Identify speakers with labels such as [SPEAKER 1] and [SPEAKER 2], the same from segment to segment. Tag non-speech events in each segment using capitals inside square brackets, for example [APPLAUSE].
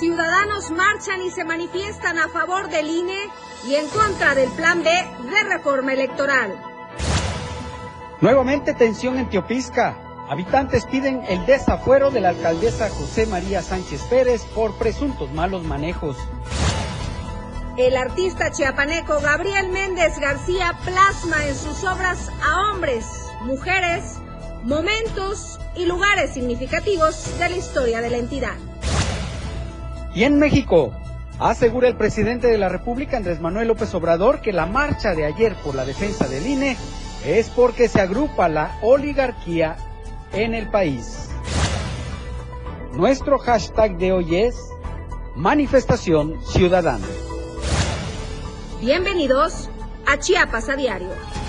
[SPEAKER 1] ciudadanos marchan y se manifiestan a favor del INE y en contra del Plan B de reforma electoral.
[SPEAKER 2] Nuevamente tensión en Teopisca. Habitantes piden el desafuero de la alcaldesa José María Sánchez Pérez por presuntos malos manejos.
[SPEAKER 1] El artista chiapaneco Gabriel Méndez García plasma en sus obras a hombres, mujeres, momentos y lugares significativos de la historia de la entidad.
[SPEAKER 2] Y en México, asegura el presidente de la República, Andrés Manuel López Obrador, que la marcha de ayer por la defensa del INE es porque se agrupa la oligarquía en el país. Nuestro hashtag de hoy es manifestación ciudadana.
[SPEAKER 1] Bienvenidos a Chiapas a Diario.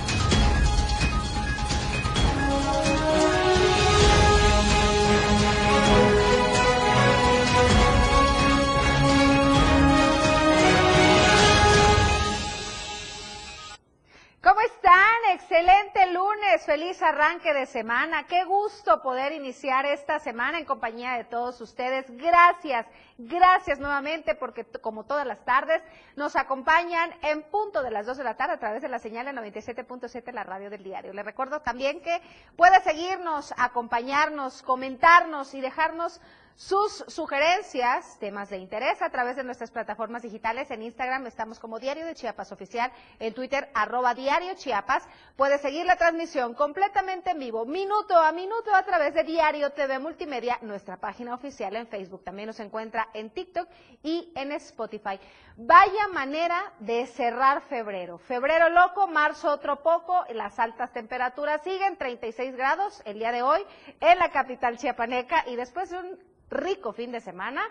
[SPEAKER 3] ¿Cómo están? Excelente lunes, feliz arranque de semana. Qué gusto poder iniciar esta semana en compañía de todos ustedes. Gracias, gracias nuevamente porque como todas las tardes nos acompañan en punto de las 2 de la tarde a través de la señal de 97.7 la radio del diario. Les recuerdo también que puede seguirnos, acompañarnos, comentarnos y dejarnos sus sugerencias, temas de interés a través de nuestras plataformas digitales. En Instagram estamos como Diario de Chiapas Oficial, en Twitter arroba Diario Chiapas. Puede seguir la transmisión completamente en vivo, minuto a minuto a través de Diario TV Multimedia, nuestra página oficial en Facebook. También nos encuentra en TikTok y en Spotify. Vaya manera de cerrar febrero. Febrero loco, marzo otro poco, las altas temperaturas siguen, 36 grados el día de hoy en la capital chiapaneca y después de un rico fin de semana.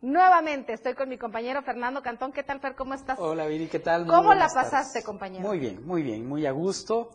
[SPEAKER 3] Nuevamente estoy con mi compañero Fernando Cantón. ¿Qué tal, Fer? ¿Cómo estás?
[SPEAKER 2] Hola, Viri, ¿qué tal?
[SPEAKER 3] Muy ¿Cómo la pasaste, compañero?
[SPEAKER 2] Muy bien, muy bien, muy a gusto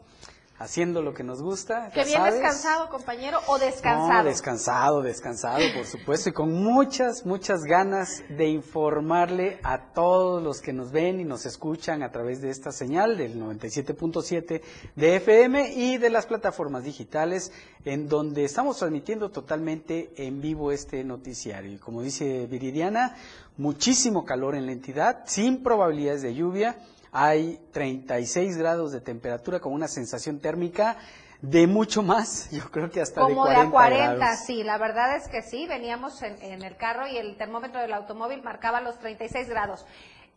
[SPEAKER 2] haciendo lo que nos gusta.
[SPEAKER 3] Que bien descansado, compañero, o descansado.
[SPEAKER 2] No, descansado, descansado, por supuesto, y con muchas, muchas ganas de informarle a todos los que nos ven y nos escuchan a través de esta señal del 97.7 de FM y de las plataformas digitales en donde estamos transmitiendo totalmente en vivo este noticiario. Y como dice Viridiana, muchísimo calor en la entidad, sin probabilidades de lluvia hay 36 grados de temperatura con una sensación térmica de mucho más, [LAUGHS] yo creo que hasta
[SPEAKER 3] Como
[SPEAKER 2] de 40
[SPEAKER 3] de a 40, sí, la verdad es que sí, veníamos en, en, el carro y el termómetro del automóvil marcaba los 36 grados.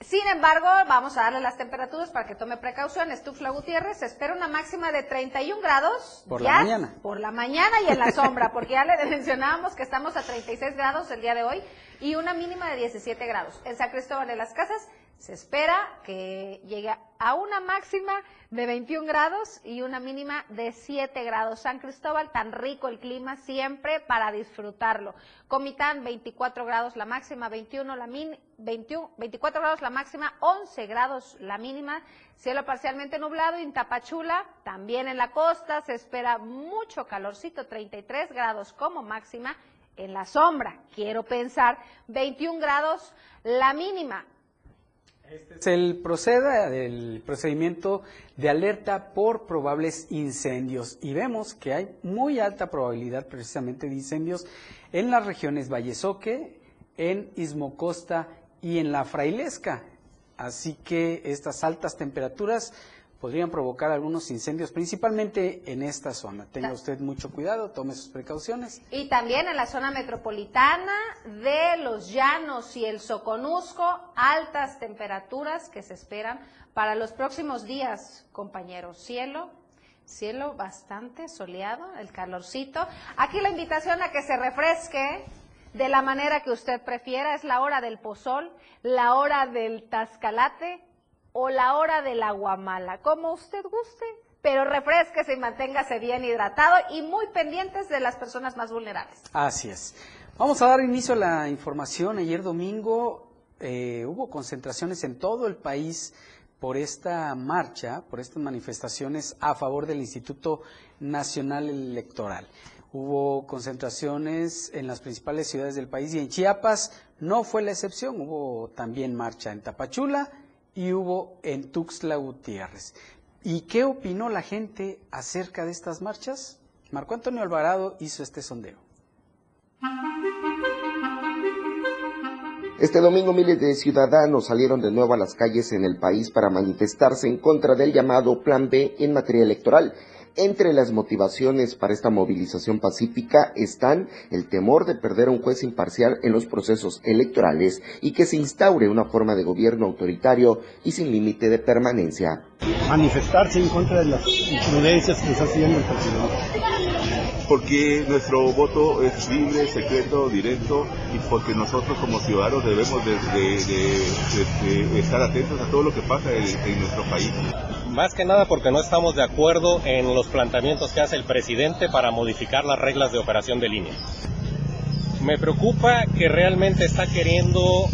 [SPEAKER 3] Sin embargo, vamos a darle las temperaturas para que tome precauciones. Tufla Gutiérrez espera una máxima de 31 grados.
[SPEAKER 2] Por la mañana.
[SPEAKER 3] Por la mañana y en la sombra, porque ya le [LAUGHS] mencionábamos que estamos a 36 grados el día de hoy y una mínima de 17 grados. En San Cristóbal de las Casas se espera que llegue a una máxima de 21 grados y una mínima de 7 grados. San Cristóbal, tan rico el clima siempre para disfrutarlo. Comitán, 24 grados la máxima, 21 la min, 21, 24 grados la máxima, 11 grados la mínima. Cielo parcialmente nublado. En Tapachula, también en la costa, se espera mucho calorcito, 33 grados como máxima. En la sombra, quiero pensar, 21 grados la mínima.
[SPEAKER 2] Este es el procede, el procedimiento de alerta por probables incendios y vemos que hay muy alta probabilidad precisamente de incendios en las regiones Vallesoque, en Ismocosta y en la Frailesca. Así que estas altas temperaturas podrían provocar algunos incendios, principalmente en esta zona. Tenga usted mucho cuidado, tome sus precauciones.
[SPEAKER 3] Y también en la zona metropolitana de los Llanos y el Soconusco, altas temperaturas que se esperan para los próximos días, compañeros. Cielo, cielo bastante soleado, el calorcito. Aquí la invitación a que se refresque de la manera que usted prefiera, es la hora del pozol, la hora del tascalate, o la hora del aguamala, como usted guste, pero refresquese y manténgase bien hidratado y muy pendientes de las personas más vulnerables.
[SPEAKER 2] Así es. Vamos a dar inicio a la información. Ayer domingo eh, hubo concentraciones en todo el país por esta marcha, por estas manifestaciones a favor del Instituto Nacional Electoral. Hubo concentraciones en las principales ciudades del país y en Chiapas no fue la excepción. Hubo también marcha en Tapachula, y hubo en Tuxtla Gutiérrez. ¿Y qué opinó la gente acerca de estas marchas? Marco Antonio Alvarado hizo este sondeo.
[SPEAKER 4] Este domingo miles de ciudadanos salieron de nuevo a las calles en el país para manifestarse en contra del llamado Plan B en materia electoral. Entre las motivaciones para esta movilización pacífica están el temor de perder a un juez imparcial en los procesos electorales y que se instaure una forma de gobierno autoritario y sin límite de permanencia.
[SPEAKER 5] Manifestarse en contra de las imprudencias que está haciendo el presidente
[SPEAKER 6] porque nuestro voto es libre, secreto, directo y porque nosotros como ciudadanos debemos de, estar atentos a todo lo que pasa en, nuestro país.
[SPEAKER 7] Más que nada porque no estamos de acuerdo en los planteamientos que hace el presidente para modificar las reglas de operación de línea. Me preocupa que realmente está queriendo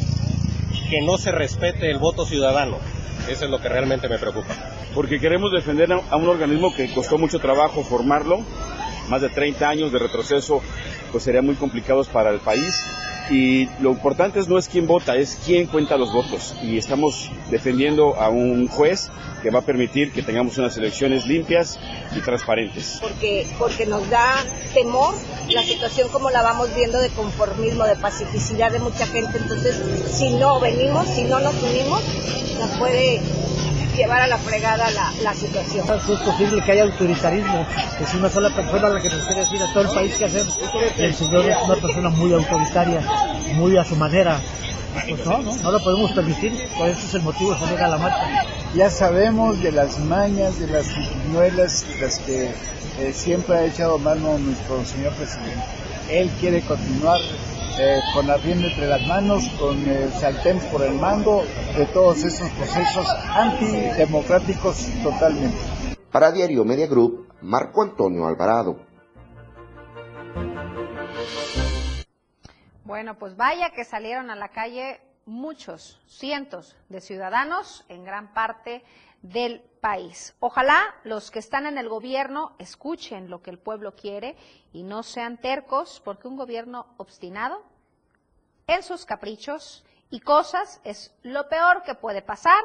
[SPEAKER 7] que no se respete el voto ciudadano. Eso es lo que realmente me preocupa.
[SPEAKER 6] Porque queremos defender a un organismo que costó mucho trabajo formarlo, más de 30 años de retroceso, pues serían muy complicados para el país. Y lo importante no es quién vota, es quién cuenta los votos. Y estamos defendiendo a un juez que va a permitir que tengamos unas elecciones limpias y transparentes.
[SPEAKER 8] Porque, porque nos da temor la situación como la vamos viendo de conformismo, de pacificidad de mucha gente. Entonces, si no venimos, si no nos unimos, nos puede llevar a la fregada la, la situación.
[SPEAKER 5] Es posible que haya autoritarismo, que es una sola persona la que nos quiere decir a todo el país qué hacer. El señor es una persona muy autoritaria, muy a su manera. Pues no, no, no lo podemos permitir, por eso es el motivo de salir a la marcha.
[SPEAKER 9] Ya sabemos de las mañas, de las nuelas, de las que eh, siempre ha echado mano nuestro señor presidente. Él quiere continuar eh, con la rienda entre las manos, con el saltén por el mando de todos esos procesos antidemocráticos totalmente.
[SPEAKER 4] Para Diario Media Group, Marco Antonio Alvarado.
[SPEAKER 3] Bueno, pues vaya que salieron a la calle muchos, cientos de ciudadanos en gran parte del país. Ojalá los que están en el gobierno escuchen lo que el pueblo quiere y no sean tercos, porque un gobierno obstinado en sus caprichos y cosas es lo peor que puede pasar,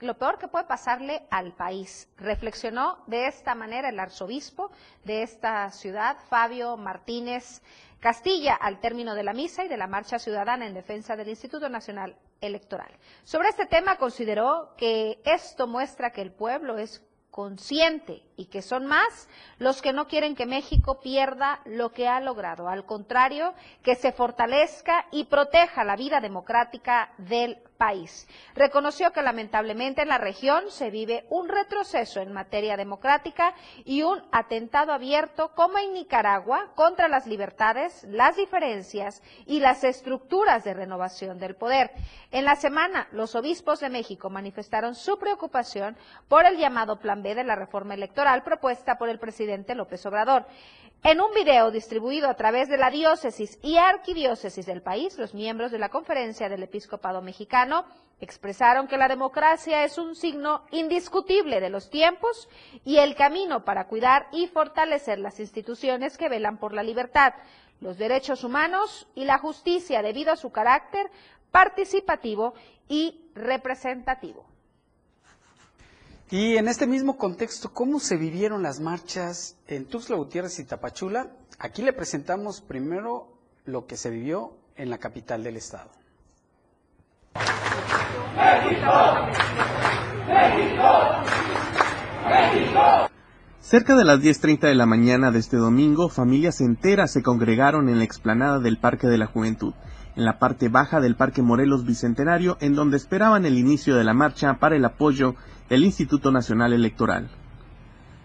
[SPEAKER 3] lo peor que puede pasarle al país. Reflexionó de esta manera el arzobispo de esta ciudad, Fabio Martínez Castilla, al término de la misa y de la marcha ciudadana en defensa del Instituto Nacional Electoral. Sobre este tema consideró que esto muestra que el pueblo es consciente y que son más los que no quieren que México pierda lo que ha logrado. Al contrario, que se fortalezca y proteja la vida democrática del país. Reconoció que lamentablemente en la región se vive un retroceso en materia democrática y un atentado abierto como en Nicaragua contra las libertades, las diferencias y las estructuras de renovación del poder. En la semana, los obispos de México manifestaron su preocupación por el llamado Plan B de la reforma electoral propuesta por el presidente López Obrador. En un video distribuido a través de la diócesis y arquidiócesis del país, los miembros de la Conferencia del Episcopado Mexicano expresaron que la democracia es un signo indiscutible de los tiempos y el camino para cuidar y fortalecer las instituciones que velan por la libertad, los derechos humanos y la justicia debido a su carácter participativo y representativo.
[SPEAKER 2] Y en este mismo contexto, ¿cómo se vivieron las marchas en Tuxtla Gutiérrez y Tapachula? Aquí le presentamos primero lo que se vivió en la capital del estado.
[SPEAKER 10] Cerca de las 10.30 de la mañana de este domingo, familias enteras se congregaron en la explanada del Parque de la Juventud, en la parte baja del Parque Morelos Bicentenario, en donde esperaban el inicio de la marcha para el apoyo el Instituto Nacional Electoral.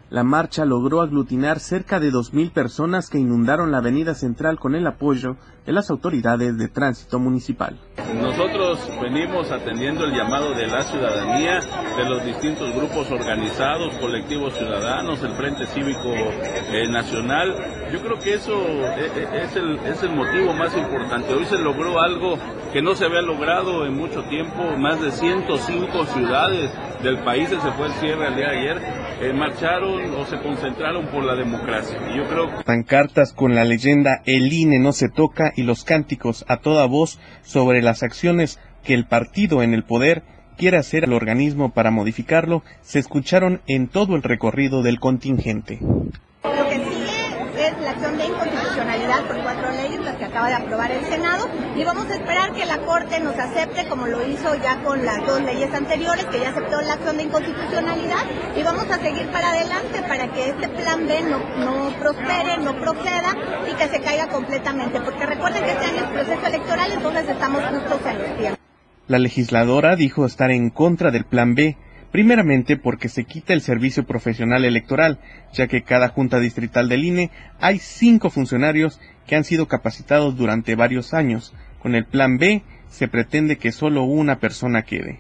[SPEAKER 10] La marcha logró aglutinar cerca de 2.000 personas que inundaron la avenida central con el apoyo de las autoridades de tránsito municipal.
[SPEAKER 11] Nosotros venimos atendiendo el llamado de la ciudadanía, de los distintos grupos organizados, colectivos ciudadanos, el Frente Cívico eh, Nacional. Yo creo que eso eh, eh, es el, es el motivo más importante. Hoy se logró algo que no se había logrado en mucho tiempo. Más de 105 ciudades del país, se fue el cierre al día de ayer, marcharon o se concentraron por la democracia. Yo creo...
[SPEAKER 10] Pancartas con la leyenda El INE no se toca y los cánticos a toda voz sobre las acciones que el partido en el poder quiere hacer al organismo para modificarlo se escucharon en todo el recorrido del contingente.
[SPEAKER 8] Lo que sigue es la acción de inconstitucionalidad por cuatro leyes, las que
[SPEAKER 12] acaba de aprobar el Senado y vamos a esperar que la Corte nos acepte como lo hizo ya con las dos leyes anteriores, que ya aceptó la acción de inconstitucionalidad y vamos a seguir para adelante para que este plan B no, no prospere, no proceda y que se caiga completamente, porque recuerden que este año es proceso electoral, entonces estamos justos en los tiempos.
[SPEAKER 13] La legisladora dijo estar en contra del Plan B, primeramente porque se quita el servicio profesional electoral, ya que cada junta distrital del INE hay cinco funcionarios que han sido capacitados durante varios años. Con el Plan B se pretende que solo una persona quede.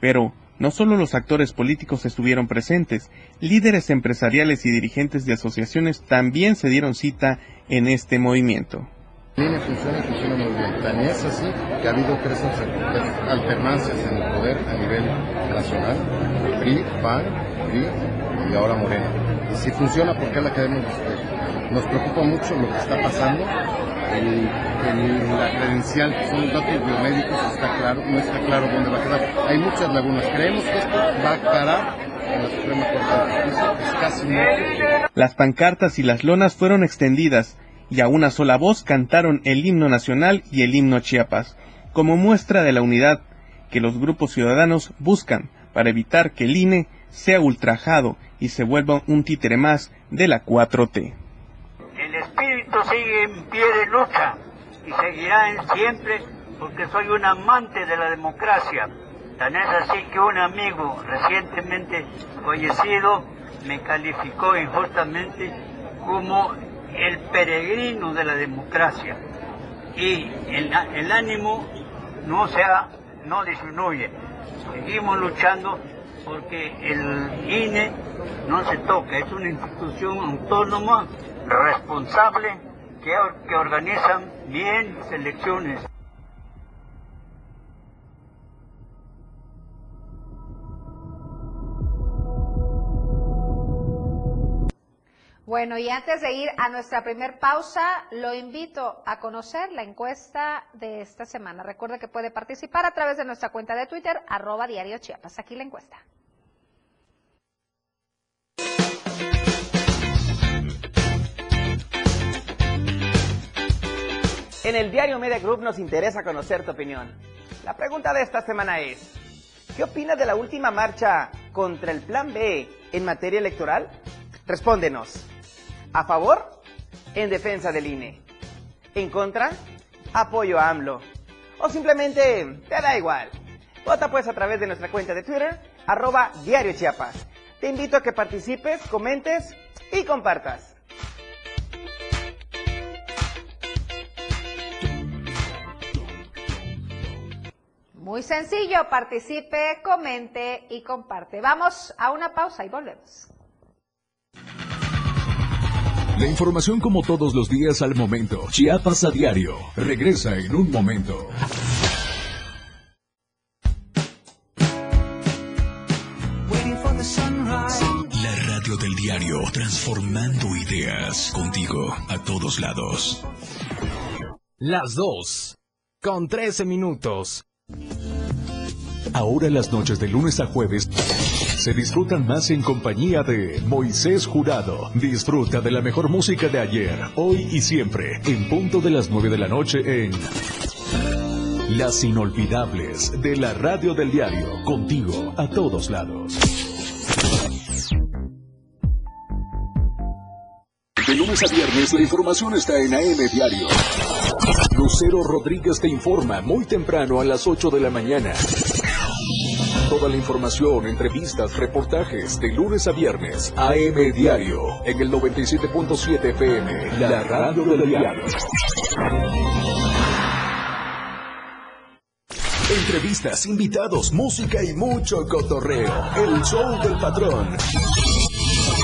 [SPEAKER 13] Pero no solo los actores políticos estuvieron presentes, líderes empresariales y dirigentes de asociaciones también se dieron cita en este movimiento.
[SPEAKER 14] INE funciona y funciona muy bien. Tan es así que ha habido tres alternancias en el poder a nivel nacional. PRI, PAN, PRI y ahora Morena. Y si funciona, ¿por qué la queremos despedir? Nos preocupa mucho lo que está pasando. El, el, la credencial, que son datos biomédicos, está claro, no está claro dónde va a quedar. Hay muchas lagunas. Creemos que esto va a parar en la Suprema Corte de Justicia. Es casi muerto.
[SPEAKER 13] Las pancartas y las lonas fueron extendidas y a una sola voz cantaron el himno nacional y el himno Chiapas, como muestra de la unidad que los grupos ciudadanos buscan para evitar que el INE sea ultrajado y se vuelva un títere más de la 4T.
[SPEAKER 15] El espíritu sigue en pie de lucha y seguirá en siempre porque soy un amante de la democracia. Tan es así que un amigo recientemente fallecido me calificó injustamente como el peregrino de la democracia. Y el, ánimo no sea no disminuye. Seguimos luchando porque el INE no se toca es una institución autónoma responsable que, que organizan bien las
[SPEAKER 3] Bueno, y antes de ir a nuestra primer pausa, lo invito a conocer la encuesta de esta semana. Recuerda que puede participar a través de nuestra cuenta de Twitter, arroba diario Chiapas. Aquí la encuesta.
[SPEAKER 16] En el diario Media Group nos interesa conocer tu opinión. La pregunta de esta semana es, ¿qué opinas de la última marcha contra el Plan B en materia electoral? Respóndenos. ¿A favor? En defensa del INE. ¿En contra? Apoyo a AMLO. O simplemente te da igual. Vota pues a través de nuestra cuenta de Twitter, arroba Diario Chiapas. Te invito a que participes, comentes y compartas.
[SPEAKER 3] Muy sencillo, participe, comente y comparte. Vamos a una pausa y volvemos.
[SPEAKER 17] La información como todos los días al momento. Chiapas a diario. Regresa en un momento. La radio del diario, transformando ideas contigo a todos lados.
[SPEAKER 18] Las dos, con 13 minutos.
[SPEAKER 17] Ahora las noches de lunes a jueves se disfrutan más en compañía de Moisés Jurado. Disfruta de la mejor música de ayer, hoy y siempre, en punto de las 9 de la noche en Las Inolvidables de la Radio del Diario, contigo a todos lados. De lunes a viernes la información está en AM Diario. Lucero Rodríguez te informa muy temprano a las 8 de la mañana. Toda la información, entrevistas, reportajes de lunes a viernes. AM Diario en el 97.7 FM, la radio del diario. Entrevistas, invitados, música y mucho cotorreo. El show del patrón.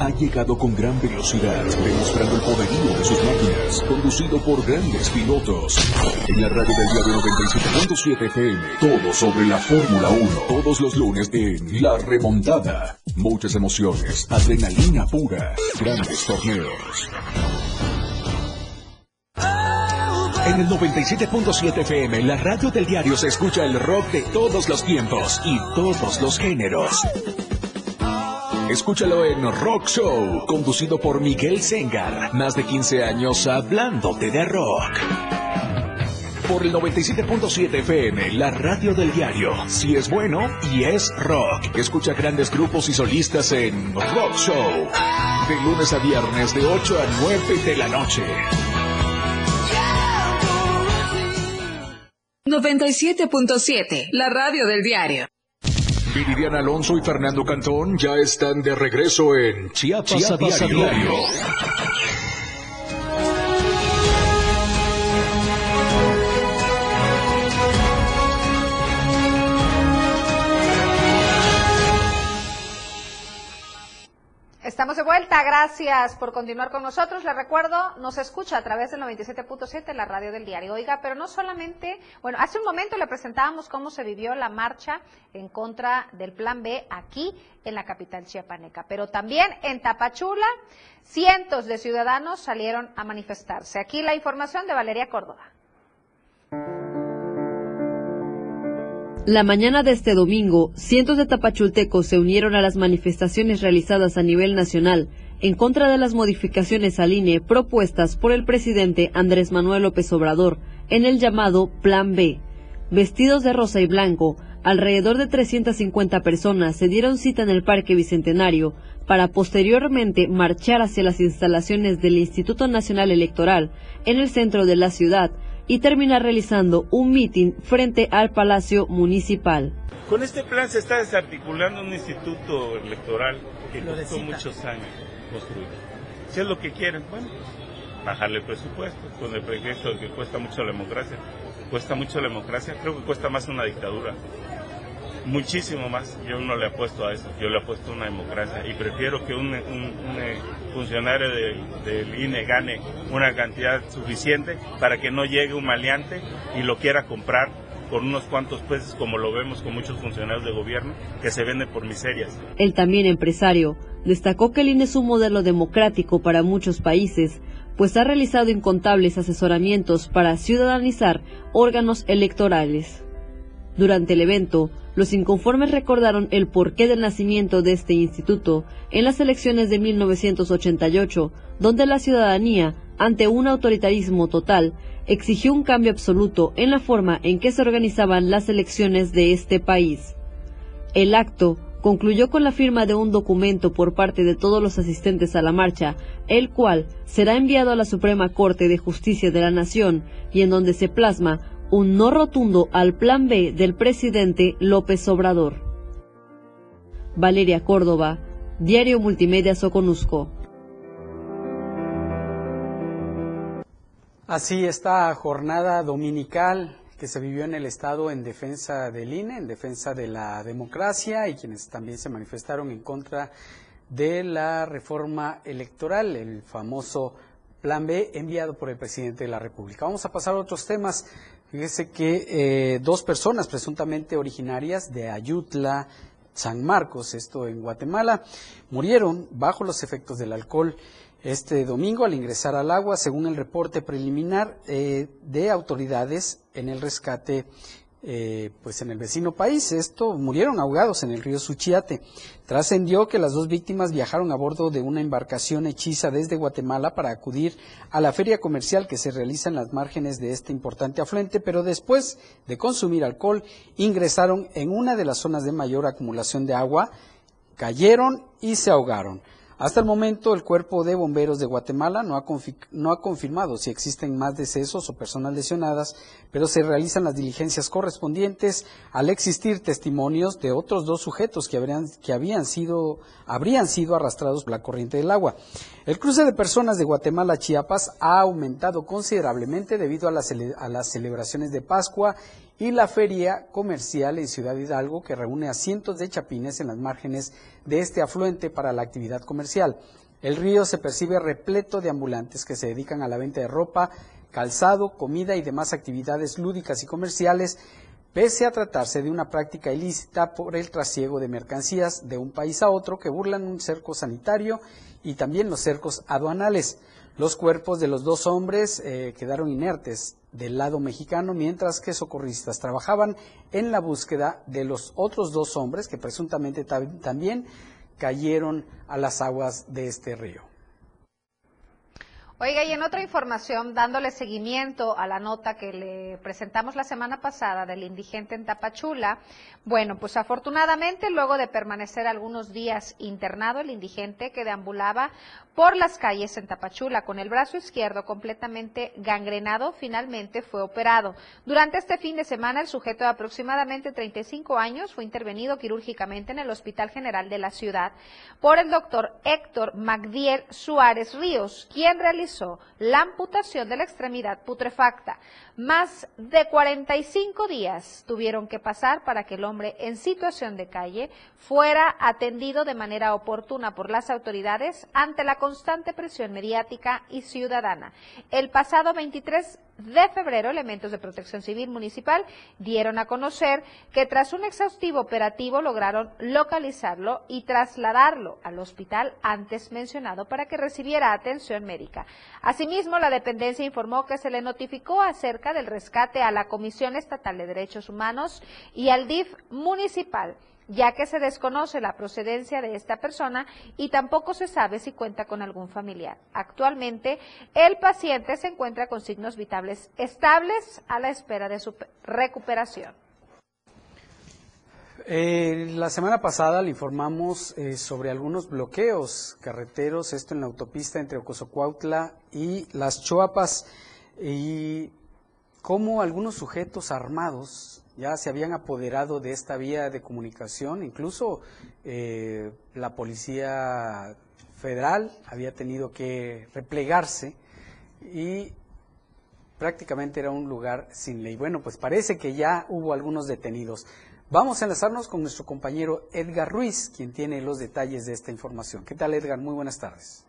[SPEAKER 17] ha llegado con gran velocidad, demostrando el poderío de sus máquinas, conducido por grandes pilotos. En la radio del diario 97.7 FM, todo sobre la Fórmula 1, todos los lunes en La Remontada. Muchas emociones, adrenalina pura, grandes torneos. En el 97.7 FM, la radio del diario se escucha el rock de todos los tiempos y todos los géneros. Escúchalo en Rock Show, conducido por Miguel Sengar. Más de 15 años hablándote de rock. Por el 97.7 FM, la radio del diario. Si es bueno y es rock. Escucha grandes grupos y solistas en Rock Show. De lunes a viernes de 8 a 9 de la noche.
[SPEAKER 19] 97.7, la radio del diario.
[SPEAKER 17] Viridiana Alonso y Fernando Cantón ya están de regreso en Chiapas, a diario.
[SPEAKER 3] Estamos de vuelta, gracias por continuar con nosotros. Les recuerdo, nos escucha a través del 97.7, la radio del diario. Oiga, pero no solamente, bueno, hace un momento le presentábamos cómo se vivió la marcha en contra del Plan B aquí en la capital chiapaneca, pero también en Tapachula cientos de ciudadanos salieron a manifestarse. Aquí la información de Valeria Córdoba.
[SPEAKER 20] La mañana de este domingo, cientos de tapachultecos se unieron a las manifestaciones realizadas a nivel nacional en contra de las modificaciones al INE propuestas por el presidente Andrés Manuel López Obrador en el llamado Plan B. Vestidos de rosa y blanco, alrededor de 350 personas se dieron cita en el Parque Bicentenario para posteriormente marchar hacia las instalaciones del Instituto Nacional Electoral en el centro de la ciudad y termina realizando un mitin frente al Palacio Municipal.
[SPEAKER 11] Con este plan se está desarticulando un instituto electoral que costó muchos años construir. Si es lo que quieren, bueno, bajarle el presupuesto con el pretexto de que cuesta mucho la democracia. Cuesta mucho la democracia, creo que cuesta más una dictadura muchísimo más. Yo no le apuesto a eso, yo le apuesto a una democracia y prefiero que un, eh, funcionario del, INE gane una cantidad suficiente para que no llegue un maleante y lo quiera comprar por unos cuantos pesos, como lo vemos con muchos funcionarios de gobierno, que se venden por miserias.
[SPEAKER 20] El también empresario destacó que el INE es un modelo democrático para muchos países, pues ha realizado incontables asesoramientos para ciudadanizar órganos electorales. Durante el evento, los inconformes recordaron el porqué del nacimiento de este instituto en las elecciones de 1988, donde la ciudadanía, ante un autoritarismo total, exigió un cambio absoluto en la forma en que se organizaban las elecciones de este país. El acto concluyó con la firma de un documento por parte de todos los asistentes a la marcha, el cual será enviado a la Suprema Corte de Justicia de la Nación y en donde se plasma un no rotundo al plan B del presidente López Obrador. Valeria Córdoba, Diario Multimedia Soconusco.
[SPEAKER 2] Así esta jornada dominical que se vivió en el Estado en defensa del INE, en defensa de la democracia y quienes también se manifestaron en contra de la reforma electoral, el famoso Plan B enviado por el presidente de la República. Vamos a pasar a otros temas. Fíjese que eh, dos personas presuntamente originarias de Ayutla, San Marcos, esto en Guatemala, murieron bajo los efectos del alcohol este domingo al ingresar al agua, según el reporte preliminar eh, de autoridades en el rescate eh, pues en el vecino país. Esto murieron ahogados en el río Suchiate. Trascendió que las dos víctimas viajaron a bordo de una embarcación hechiza desde Guatemala para acudir a la feria comercial que se realiza en las márgenes de este importante afluente, pero después de consumir alcohol ingresaron en una de las zonas de mayor acumulación de agua, cayeron y se ahogaron. Hasta el momento, el Cuerpo de Bomberos de Guatemala no ha, no ha, confirmado si existen más decesos o personas lesionadas, pero se realizan las diligencias correspondientes al existir testimonios de otros dos sujetos que, habrían, que habían sido, habrían sido arrastrados por la corriente del agua. El cruce de personas de Guatemala a Chiapas ha aumentado considerablemente debido a las, a las celebraciones de Pascua y la feria comercial en Ciudad Hidalgo que reúne a cientos de chapines en las márgenes de este afluente para la actividad comercial. El río se percibe repleto de ambulantes que se dedican a la venta de ropa, calzado, comida y demás actividades lúdicas y comerciales, pese a tratarse de una práctica ilícita por el trasiego de mercancías de un país a otro que burlan un cerco sanitario y también los cercos aduanales. Los cuerpos de los dos hombres eh, quedaron inertes del lado mexicano, mientras que socorristas trabajaban en la búsqueda de los otros dos hombres que presuntamente también cayeron a las aguas de este río.
[SPEAKER 3] Oiga, y en otra información, dándole seguimiento a la nota que le presentamos la semana pasada del indigente en Tapachula, bueno, pues afortunadamente, luego de permanecer algunos días internado, el indigente que deambulaba por las calles en Tapachula con el brazo izquierdo completamente gangrenado, finalmente fue operado. Durante este fin de semana, el sujeto de aproximadamente 35 años fue intervenido quirúrgicamente en el Hospital General de la ciudad por el doctor Héctor Magdiel Suárez Ríos, quien realizó la amputación de la extremidad putrefacta. Más de 45 días tuvieron que pasar para que el hombre en situación de calle fuera atendido de manera oportuna por las autoridades ante la constante presión mediática y ciudadana. El pasado 23 de febrero, elementos de protección civil municipal dieron a conocer que tras un exhaustivo operativo lograron localizarlo y trasladarlo al hospital antes mencionado para que recibiera atención médica. Asimismo, la dependencia informó que se le notificó acerca del rescate a la Comisión Estatal de Derechos Humanos y al DIF municipal ya que se desconoce la procedencia de esta persona y tampoco se sabe si cuenta con algún familiar. Actualmente, el paciente se encuentra con signos vitales estables a la espera de su recuperación.
[SPEAKER 2] Eh, la semana pasada le informamos eh, sobre algunos bloqueos carreteros, esto en la autopista entre Ocosocuautla y Las Choapas, y cómo algunos sujetos armados ya se habían apoderado de esta vía de comunicación, incluso eh, la Policía Federal había tenido que replegarse y prácticamente era un lugar sin ley. Bueno, pues parece que ya hubo algunos detenidos. Vamos a enlazarnos con nuestro compañero Edgar Ruiz, quien tiene los detalles de esta información. ¿Qué tal, Edgar? Muy buenas tardes.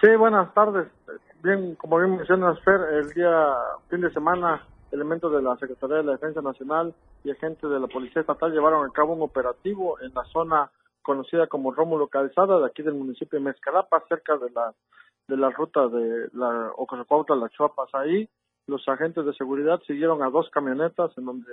[SPEAKER 21] Sí, buenas tardes. Bien, como bien mencionas, Fer, el día fin de semana elementos de la Secretaría de la Defensa Nacional y agentes de la Policía Estatal llevaron a cabo un operativo en la zona conocida como Rómulo Calzada, de aquí del municipio de Mezcalapa, cerca de la de la ruta de la Ocosocuautla, La Chuapas. Ahí los agentes de seguridad siguieron a dos camionetas en donde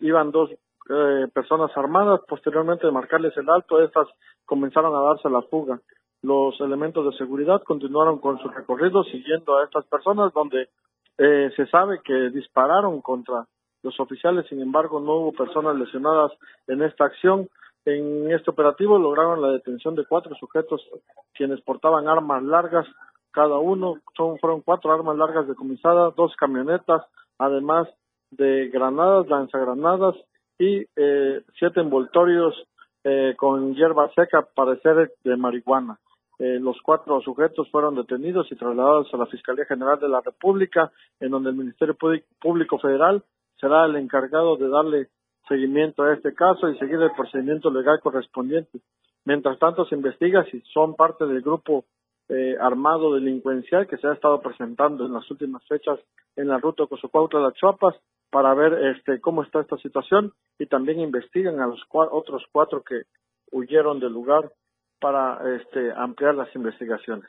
[SPEAKER 21] iban dos eh, personas armadas. Posteriormente de marcarles el alto, estas comenzaron a darse la fuga. Los elementos de seguridad continuaron con su recorrido siguiendo a estas personas donde eh, se sabe que dispararon contra los oficiales, sin embargo no hubo personas lesionadas en esta acción. En este operativo lograron la detención de cuatro sujetos quienes portaban armas largas, cada uno son, fueron cuatro armas largas decomisadas, dos camionetas, además de granadas, lanzagranadas y eh, siete envoltorios eh, con hierba seca, parecer de marihuana. Eh, los cuatro sujetos fueron detenidos y trasladados a la Fiscalía General de la República, en donde el Ministerio Público Federal será el encargado de darle seguimiento a este caso y seguir el procedimiento legal correspondiente. Mientras tanto, se investiga si son parte del grupo eh, armado delincuencial que se ha estado presentando en las últimas fechas en la ruta de las Chuapas para ver este cómo está esta situación y también investigan a los otros cuatro que huyeron del lugar para este, ampliar las investigaciones.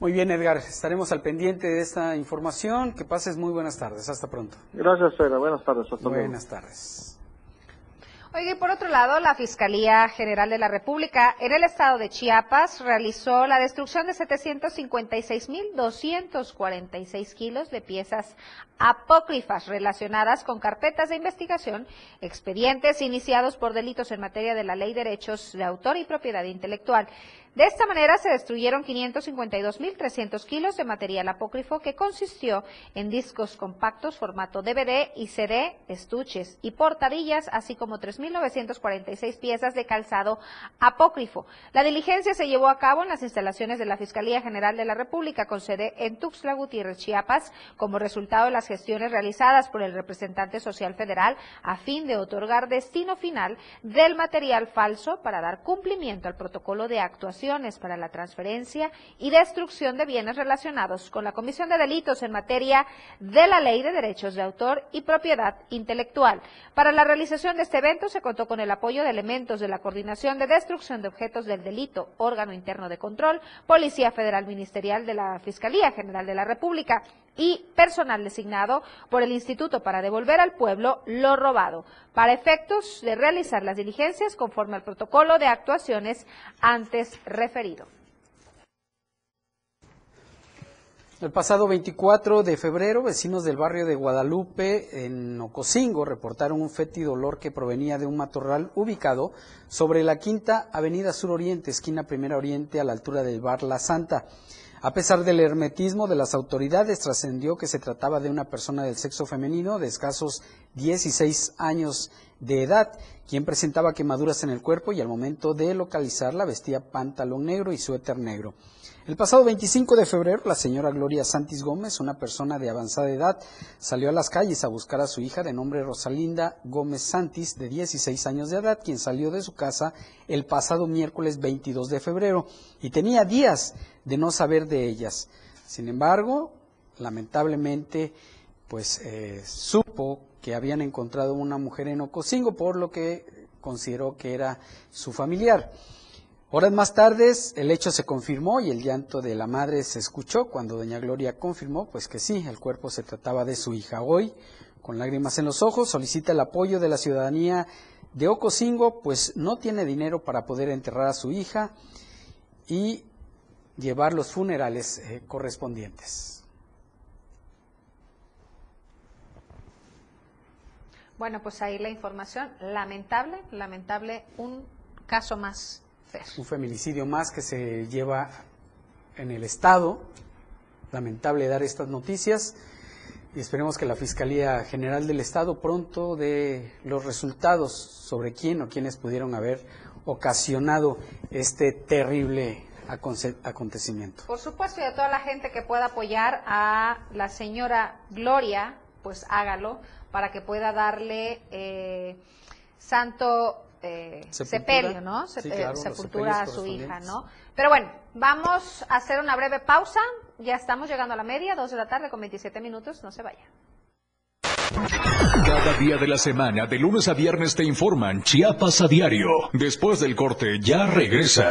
[SPEAKER 2] Muy bien, Edgar. Estaremos al pendiente de esta información. Que pases muy buenas tardes. Hasta pronto.
[SPEAKER 21] Gracias, Fera. Buenas tardes.
[SPEAKER 2] Hasta buenas tardes.
[SPEAKER 3] Oye, y por otro lado, la Fiscalía General de la República en el estado de Chiapas realizó la destrucción de 756.246 kilos de piezas apócrifas relacionadas con carpetas de investigación, expedientes iniciados por delitos en materia de la ley de derechos de autor y propiedad intelectual. De esta manera se destruyeron 552.300 kilos de material apócrifo que consistió en discos compactos formato DVD y CD, estuches y portadillas, así como 3.946 piezas de calzado apócrifo. La diligencia se llevó a cabo en las instalaciones de la Fiscalía General de la República con sede en Tuxtla Gutiérrez, Chiapas, como resultado de las gestiones realizadas por el representante social federal a fin de otorgar destino final del material falso para dar cumplimiento al protocolo de actuación para la transferencia y destrucción de bienes relacionados con la comisión de delitos en materia de la ley de derechos de autor y propiedad intelectual. Para la realización de este evento se contó con el apoyo de elementos de la Coordinación de Destrucción de Objetos del Delito, órgano interno de control, Policía Federal Ministerial de la Fiscalía General de la República y personal designado por el Instituto para devolver al pueblo lo robado para efectos de realizar las diligencias conforme al protocolo de actuaciones antes referido.
[SPEAKER 2] El pasado 24 de febrero, vecinos del barrio de Guadalupe, en Ocosingo, reportaron un fétido olor que provenía de un matorral ubicado sobre la quinta Avenida Sur Oriente, esquina Primera Oriente, a la altura del bar La Santa. A pesar del hermetismo de las autoridades, trascendió que se trataba de una persona del sexo femenino de escasos 16 años de edad, quien presentaba quemaduras en el cuerpo y al momento de localizarla vestía pantalón negro y suéter negro. El pasado 25 de febrero, la señora Gloria Santis Gómez, una persona de avanzada edad, salió a las calles a buscar a su hija de nombre Rosalinda Gómez Santis, de 16 años de edad, quien salió de su casa el pasado miércoles 22 de febrero y tenía días de no saber de ellas. Sin embargo, lamentablemente, pues eh, supo que habían encontrado una mujer en Ocosingo, por lo que consideró que era su familiar. Horas más tarde el hecho se confirmó y el llanto de la madre se escuchó cuando doña Gloria confirmó pues que sí, el cuerpo se trataba de su hija. Hoy, con lágrimas en los ojos, solicita el apoyo de la ciudadanía de Ocosingo, pues no tiene dinero para poder enterrar a su hija y llevar los funerales eh, correspondientes.
[SPEAKER 3] Bueno, pues ahí la información. Lamentable, lamentable, un caso más
[SPEAKER 2] un feminicidio más que se lleva en el Estado. Lamentable dar estas noticias y esperemos que la Fiscalía General del Estado pronto dé los resultados sobre quién o quiénes pudieron haber ocasionado este terrible acontecimiento.
[SPEAKER 3] Por supuesto, y a toda la gente que pueda apoyar a la señora Gloria, pues hágalo para que pueda darle eh, santo eh, sepelio, ¿no? sepultura a su hija, ¿no? Pero bueno, vamos a hacer una breve pausa. Ya estamos llegando a la media, dos de la tarde con 27 minutos. No se vaya.
[SPEAKER 17] Cada día de la semana, de lunes a viernes, te informan Chiapas a diario. Después del corte, ya regresa.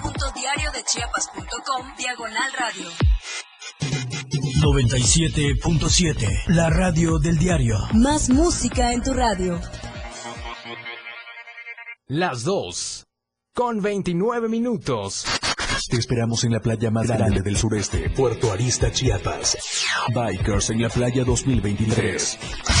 [SPEAKER 19] www.diariodechiapas.com Diagonal Radio.
[SPEAKER 18] 97.7 La radio del diario.
[SPEAKER 19] Más música en tu radio.
[SPEAKER 18] Las 2. Con 29 minutos.
[SPEAKER 17] Te esperamos en la playa más grande del sureste, Puerto Arista, Chiapas. Bikers en la playa 2023.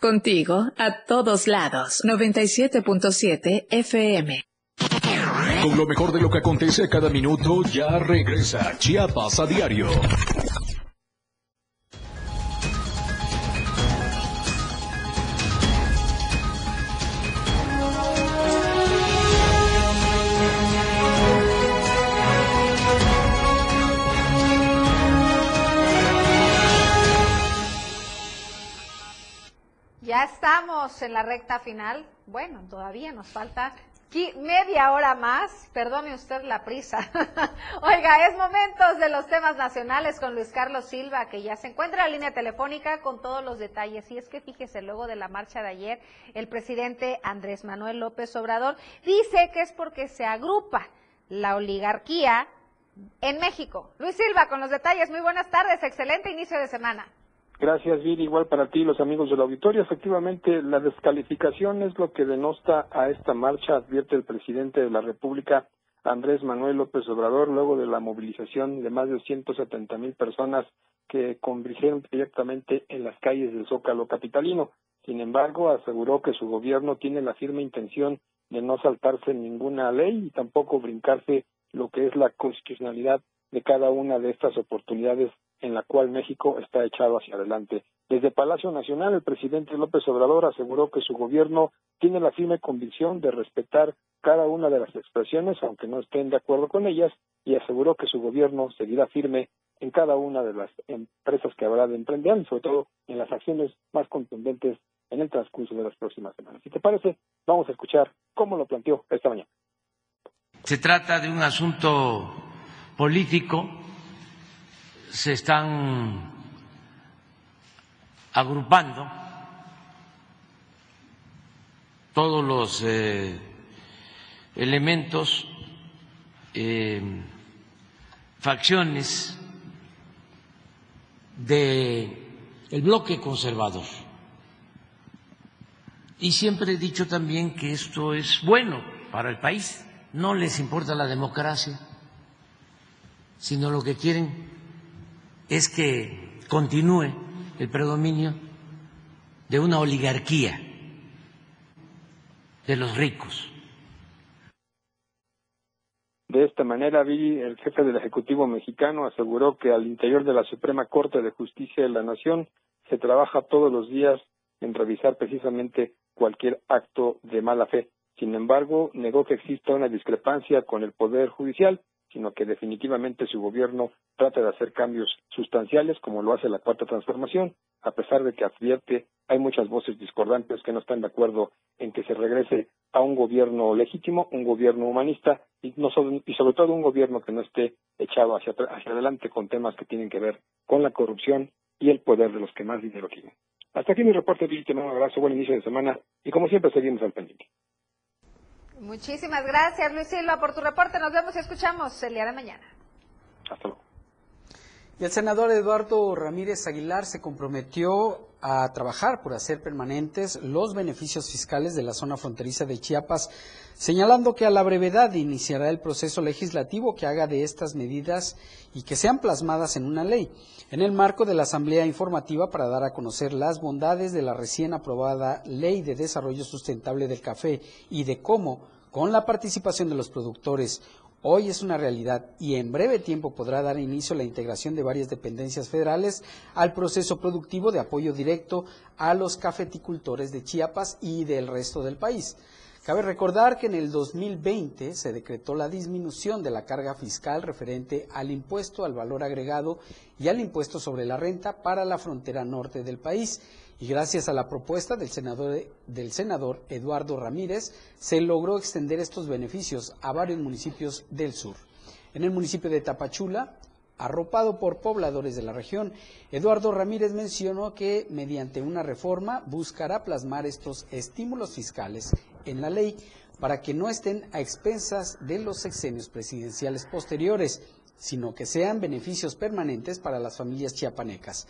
[SPEAKER 19] Contigo a todos lados. 97.7 FM.
[SPEAKER 17] Con lo mejor de lo que acontece cada minuto, ya regresa Chiapas a diario.
[SPEAKER 3] Ya estamos en la recta final. Bueno, todavía nos falta media hora más. Perdone usted la prisa. [LAUGHS] Oiga, es momentos de los temas nacionales con Luis Carlos Silva, que ya se encuentra en la línea telefónica con todos los detalles. Y es que fíjese, luego de la marcha de ayer, el presidente Andrés Manuel López Obrador dice que es porque se agrupa la oligarquía en México. Luis Silva, con los detalles. Muy buenas tardes. Excelente inicio de semana.
[SPEAKER 22] Gracias, Viri. Igual para ti, los amigos del auditorio. Efectivamente, la descalificación es lo que denosta a esta marcha, advierte el presidente de la República, Andrés Manuel López Obrador, luego de la movilización de más de 170 mil personas que convirtieron directamente en las calles del Zócalo capitalino. Sin embargo, aseguró que su gobierno tiene la firme intención de no saltarse ninguna ley y tampoco brincarse lo que es la constitucionalidad de cada una de estas oportunidades en la cual México está echado hacia adelante. Desde Palacio Nacional, el presidente López Obrador aseguró que su gobierno tiene la firme convicción de respetar cada una de las expresiones, aunque no estén de acuerdo con ellas, y aseguró que su gobierno seguirá firme en cada una de las empresas que habrá de emprender, sobre todo en las acciones más contundentes en el transcurso de las próximas semanas. Si te parece, vamos a escuchar cómo lo planteó esta mañana.
[SPEAKER 23] Se trata de un asunto político se están agrupando todos los eh, elementos, eh, facciones de el bloque conservador. Y siempre he dicho también que esto es bueno para el país. No les importa la democracia, sino lo que quieren es que continúe el predominio de una oligarquía de los ricos.
[SPEAKER 22] De esta manera, el jefe del Ejecutivo mexicano aseguró que al interior de la Suprema Corte de Justicia de la Nación se trabaja todos los días en revisar precisamente cualquier acto de mala fe. Sin embargo, negó que exista una discrepancia con el Poder Judicial sino que definitivamente su gobierno trata de hacer cambios sustanciales como lo hace la cuarta transformación, a pesar de que advierte hay muchas voces discordantes que no están de acuerdo en que se regrese a un gobierno legítimo, un gobierno humanista y, no y sobre todo un gobierno que no esté echado hacia, hacia adelante con temas que tienen que ver con la corrupción y el poder de los que más dinero tienen. Hasta aquí mi reporte, Te un abrazo, buen inicio de semana y como siempre seguimos al pendiente.
[SPEAKER 3] Muchísimas gracias, Luis Silva, por tu reporte. Nos vemos y escuchamos el día de mañana.
[SPEAKER 22] Hasta luego.
[SPEAKER 2] Y el senador Eduardo Ramírez Aguilar se comprometió a trabajar por hacer permanentes los beneficios fiscales de la zona fronteriza de Chiapas, señalando que a la brevedad iniciará el proceso legislativo que haga de estas medidas y que sean plasmadas en una ley, en el marco de la Asamblea Informativa para dar a conocer las bondades de la recién aprobada Ley de Desarrollo Sustentable del Café y de cómo, con la participación de los productores, hoy es una realidad y en breve tiempo podrá dar inicio la integración de varias dependencias federales al proceso productivo de apoyo directo a los cafeticultores de Chiapas y del resto del país. Cabe recordar que en el 2020 se decretó la disminución de la carga fiscal referente al impuesto al valor agregado y al impuesto sobre la renta para la frontera norte del país y gracias a la propuesta del senador, Eduardo Ramírez se logró extender estos beneficios a varios municipios del sur. En el municipio de Tapachula, arropado por pobladores de la región, Eduardo Ramírez mencionó que mediante una reforma buscará plasmar estos estímulos fiscales en la ley para que no estén a expensas de los sexenios presidenciales posteriores, sino que sean beneficios permanentes para las familias chiapanecas.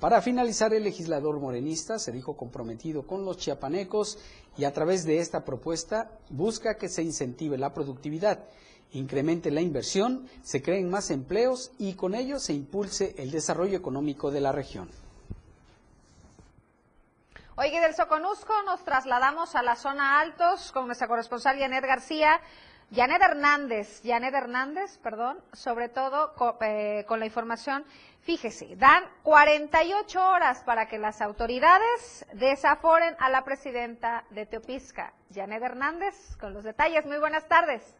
[SPEAKER 2] Para finalizar, el legislador morenista se dijo comprometido con los chiapanecos y a través de esta propuesta busca que se incentive la productividad, incremente la inversión, se creen más empleos y con ello se impulse el desarrollo económico de la región.
[SPEAKER 3] Hoy del Soconusco nos trasladamos a la zona Altos con nuestra corresponsal Janet García. Janet Hernández, Janet Hernández, perdón, sobre todo eh, con la información Fíjese, dan 48 horas para que las autoridades desaforen a la presidenta de Teopisca, Janet Hernández, con los detalles. Muy buenas tardes.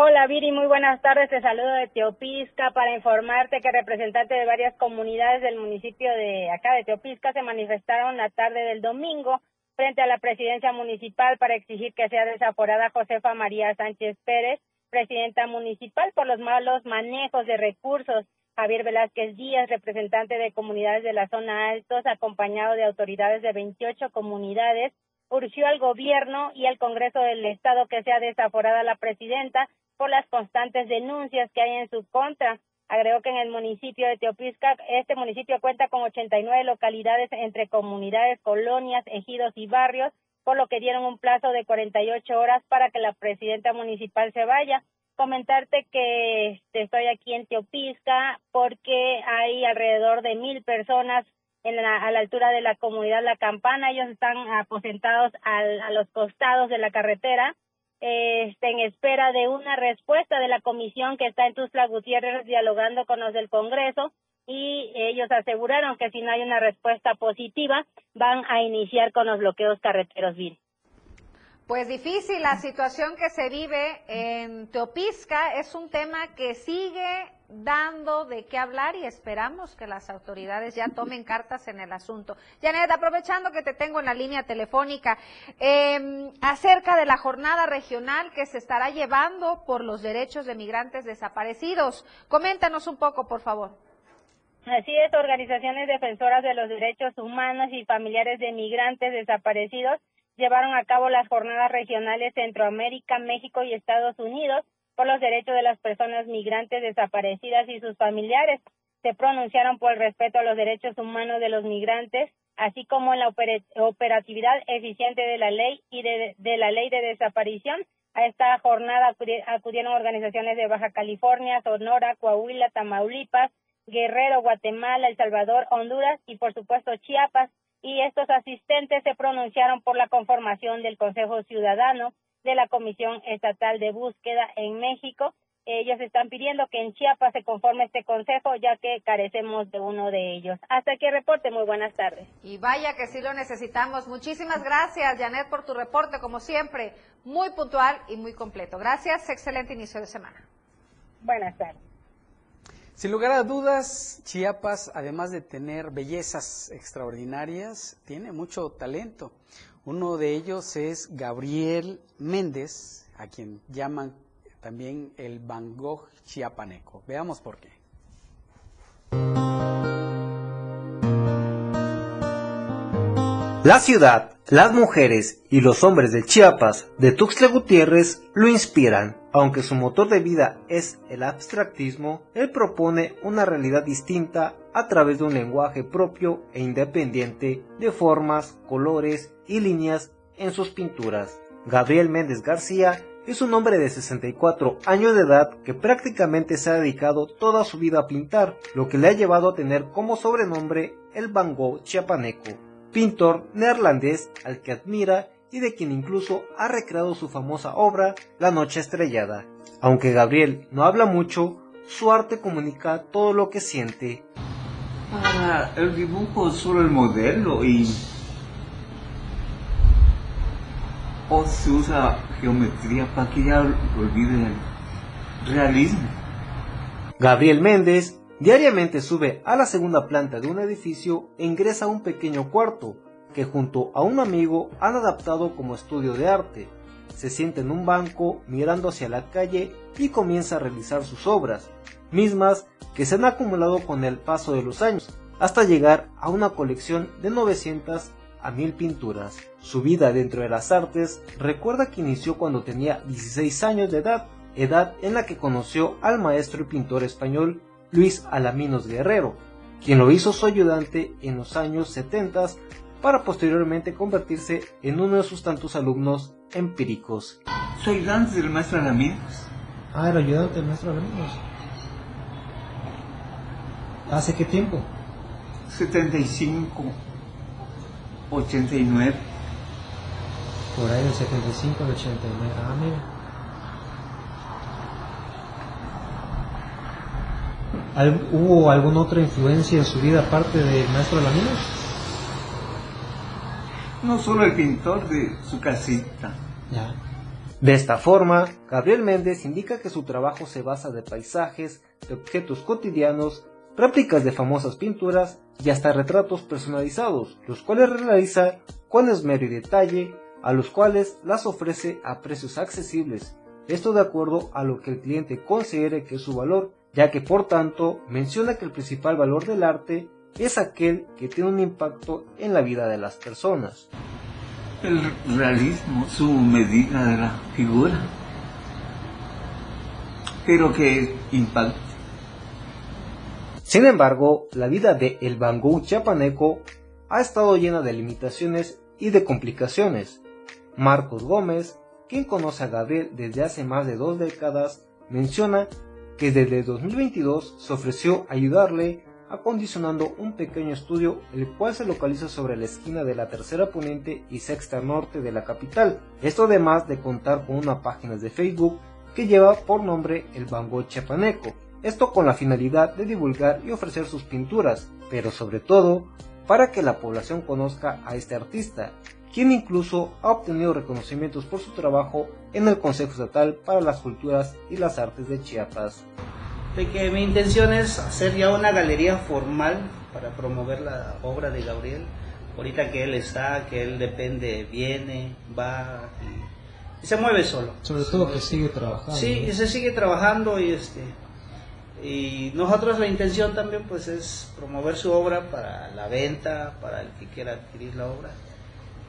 [SPEAKER 24] Hola Viri, muy buenas tardes. Te saludo de Teopisca para informarte que representantes de varias comunidades del municipio de acá de Teopisca se manifestaron la tarde del domingo frente a la presidencia municipal para exigir que sea desaforada Josefa María Sánchez Pérez, presidenta municipal, por los malos manejos de recursos Javier Velázquez Díaz, representante de comunidades de la zona Altos, acompañado de autoridades de 28 comunidades, urgió al gobierno y al Congreso del Estado que sea desaforada la presidenta por las constantes denuncias que hay en su contra. Agregó que en el municipio de Teopisca, este municipio cuenta con 89 localidades entre comunidades, colonias, ejidos y barrios, por lo que dieron un plazo de 48 horas para que la presidenta municipal se vaya comentarte que este, estoy aquí en Teopisca porque hay alrededor de mil personas en la, a la altura de la comunidad La Campana. Ellos están aposentados a los costados de la carretera este, en espera de una respuesta de la comisión que está en Tuzla Gutiérrez dialogando con los del Congreso y ellos aseguraron que si no hay una respuesta positiva van a iniciar con los bloqueos carreteros VIR.
[SPEAKER 3] Pues difícil la situación que se vive en Teopisca, es un tema que sigue dando de qué hablar y esperamos que las autoridades ya tomen cartas en el asunto. Janet, aprovechando que te tengo en la línea telefónica, eh, acerca de la jornada regional que se estará llevando por los derechos de migrantes desaparecidos, coméntanos un poco, por favor.
[SPEAKER 24] Así es, organizaciones defensoras de los derechos humanos y familiares de migrantes desaparecidos llevaron a cabo las jornadas regionales Centroamérica, México y Estados Unidos por los derechos de las personas migrantes desaparecidas y sus familiares. Se pronunciaron por el respeto a los derechos humanos de los migrantes, así como en la operatividad eficiente de la ley y de, la ley de desaparición. A esta jornada acudieron organizaciones de Baja California, Sonora, Coahuila, Tamaulipas, Guerrero, Guatemala, El Salvador, Honduras y por supuesto Chiapas, y estos asistentes se pronunciaron por la conformación del Consejo Ciudadano de la Comisión Estatal de Búsqueda en México. Ellos están pidiendo que en Chiapas se conforme este consejo ya que carecemos de uno de ellos. Hasta aquí el reporte, muy buenas tardes.
[SPEAKER 3] Y vaya que sí lo necesitamos. Muchísimas gracias, Janet, por tu reporte, como siempre, muy puntual y muy completo. Gracias, excelente inicio de semana.
[SPEAKER 24] Buenas tardes.
[SPEAKER 2] Sin lugar a dudas, Chiapas, además de tener bellezas extraordinarias, tiene mucho talento. Uno de ellos es Gabriel Méndez, a quien llaman también el Van Gogh chiapaneco. Veamos por qué.
[SPEAKER 25] La ciudad, las mujeres y los hombres de Chiapas de Tuxtla Gutiérrez lo inspiran. Aunque su motor de vida es el abstractismo, él propone una realidad distinta a través de un lenguaje propio e independiente de formas, colores y líneas en sus pinturas. Gabriel Méndez García es un hombre de 64 años de edad que prácticamente se ha dedicado toda su vida a pintar, lo que le ha llevado a tener como sobrenombre el Van Gogh chiapaneco pintor neerlandés al que admira y de quien incluso ha recreado su famosa obra La Noche Estrellada. Aunque Gabriel no habla mucho, su arte comunica todo lo que siente.
[SPEAKER 26] Para el dibujo solo el modelo y o se usa geometría para que ya olvide el realismo.
[SPEAKER 25] Gabriel Méndez diariamente sube a la segunda planta de un edificio e ingresa a un pequeño cuarto que junto a un amigo han adaptado como estudio de arte. Se sienta en un banco mirando hacia la calle y comienza a realizar sus obras, mismas que se han acumulado con el paso de los años, hasta llegar a una colección de 900 a 1000 pinturas. Su vida dentro de las artes recuerda que inició cuando tenía 16 años de edad, edad en la que conoció al maestro y pintor español Luis Alaminos Guerrero, quien lo hizo su ayudante en los años 70 para posteriormente convertirse en uno de sus tantos alumnos empíricos.
[SPEAKER 26] Soy ayudante del maestro Alaminos.
[SPEAKER 25] Ah, era ayudante del maestro Alaminos. ¿Hace qué tiempo?
[SPEAKER 26] 75, 89.
[SPEAKER 25] Por ahí del 75 al 89. Ah, mira. ¿Hubo alguna otra influencia en su vida aparte del maestro Alaminos?
[SPEAKER 26] No solo el pintor de su casita.
[SPEAKER 25] Ya. De esta forma, Gabriel Méndez indica que su trabajo se basa de paisajes, de objetos cotidianos, réplicas de famosas pinturas y hasta retratos personalizados, los cuales realiza con esmero y detalle, a los cuales las ofrece a precios accesibles, esto de acuerdo a lo que el cliente considere que es su valor, ya que por tanto menciona que el principal valor del arte es aquel que tiene un impacto en la vida de las personas.
[SPEAKER 26] El realismo, su medida de la figura, pero que impacta.
[SPEAKER 25] Sin embargo, la vida de El Van Gogh chiapaneco ha estado llena de limitaciones y de complicaciones. Marcos Gómez, quien conoce a Gabriel desde hace más de dos décadas, menciona que desde 2022 se ofreció ayudarle acondicionando un pequeño estudio el cual se localiza sobre la esquina de la tercera poniente y sexta norte de la capital. Esto además de contar con una página de Facebook que lleva por nombre el Van Gogh Chapaneco. Esto con la finalidad de divulgar y ofrecer sus pinturas, pero sobre todo para que la población conozca a este artista, quien incluso ha obtenido reconocimientos por su trabajo en el Consejo Estatal para las Culturas y las Artes de Chiapas
[SPEAKER 27] de que mi intención es hacer ya una galería formal para promover la obra de Gabriel. Ahorita que él está, que él depende, viene, va y, se mueve solo.
[SPEAKER 25] Sobre todo que sigue trabajando.
[SPEAKER 27] Sí, y se sigue trabajando y este y nosotros la intención también pues es promover su obra para la venta, para el que quiera adquirir la obra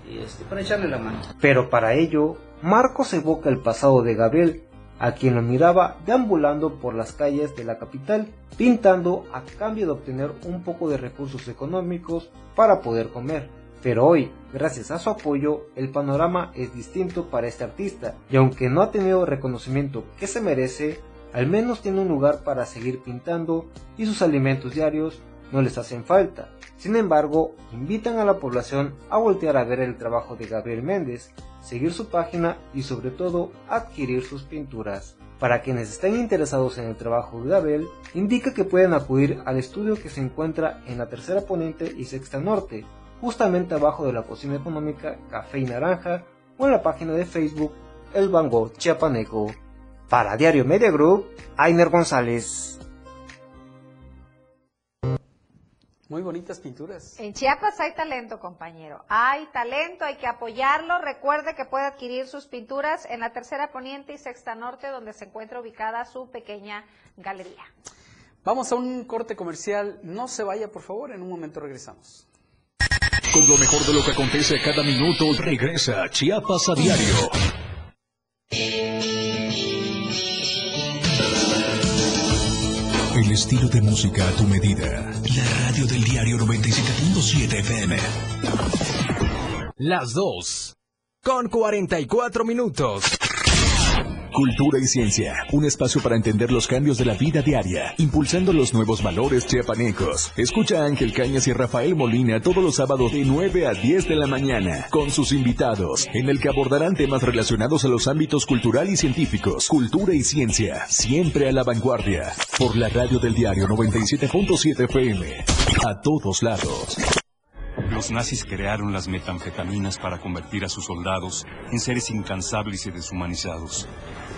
[SPEAKER 27] y este, para echarle la mano.
[SPEAKER 25] Pero para ello, Marcos evoca el pasado de Gabriel a quien lo miraba deambulando por las calles de la capital, pintando a cambio de obtener un poco de recursos económicos para poder comer. Pero hoy, gracias a su apoyo, el panorama es distinto para este artista, y aunque no ha tenido reconocimiento que se merece, al menos tiene un lugar para seguir pintando y sus alimentos diarios no les hacen falta. Sin embargo, invitan a la población a voltear a ver el trabajo de Gabriel Méndez, seguir su página y sobre todo adquirir sus pinturas. Para quienes estén interesados en el trabajo de Gabriel, indica que pueden acudir al estudio que se encuentra en la tercera poniente y sexta norte, justamente abajo de la cocina económica Café y Naranja o en la página de Facebook El Van Gogh Chiapaneco. Para Diario Media Group, Ainer González.
[SPEAKER 2] Muy bonitas pinturas.
[SPEAKER 3] En Chiapas hay talento, compañero. Hay talento, hay que apoyarlo. Recuerde que puede adquirir sus pinturas en la Tercera Poniente y Sexta Norte, donde se encuentra ubicada su pequeña galería.
[SPEAKER 2] Vamos a un corte comercial. No se vaya, por favor. En un momento regresamos.
[SPEAKER 17] Con lo mejor de lo que acontece cada minuto, regresa Chiapas a diario. El estilo de música a tu medida. La radio del diario 97.7 FM.
[SPEAKER 28] Las dos. Con 44 minutos.
[SPEAKER 17] Cultura y ciencia, un espacio para entender los cambios de la vida diaria, impulsando los nuevos valores chiapanecos. Escucha a Ángel Cañas y Rafael Molina todos los sábados de 9 a 10 de la mañana, con sus invitados, en el que abordarán temas relacionados a los ámbitos cultural y científicos, cultura y ciencia, siempre a la vanguardia, por la radio del diario 97.7 FM, a todos lados.
[SPEAKER 28] Los nazis crearon las metanfetaminas para convertir a sus soldados en seres incansables y deshumanizados.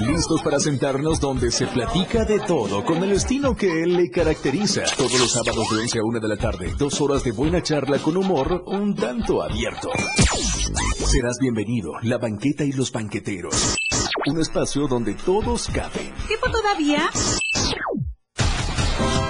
[SPEAKER 17] Listos para sentarnos donde se platica de todo con el estilo que él le caracteriza. Todos los sábados de 11 a 1 de la tarde, dos horas de buena charla con humor un tanto abierto. Serás bienvenido, la banqueta y los banqueteros. Un espacio donde todos caben.
[SPEAKER 29] ¿Tiempo todavía?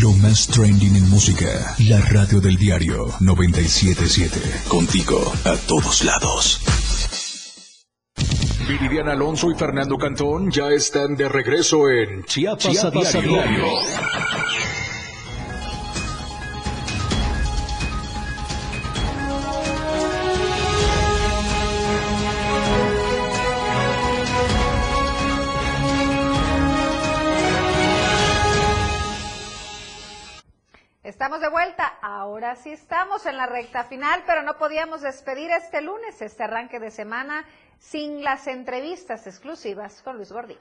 [SPEAKER 17] Lo más trending en música. La radio del diario 977. Contigo a todos lados. Viridiana Alonso y Fernando Cantón ya están de regreso en Chiapas,
[SPEAKER 18] Chiapas
[SPEAKER 17] a
[SPEAKER 18] a
[SPEAKER 17] diario.
[SPEAKER 3] Estamos de vuelta. Ahora sí estamos en la recta final, pero no podíamos despedir este lunes, este arranque de semana, sin las entrevistas exclusivas con Luis Gordillo.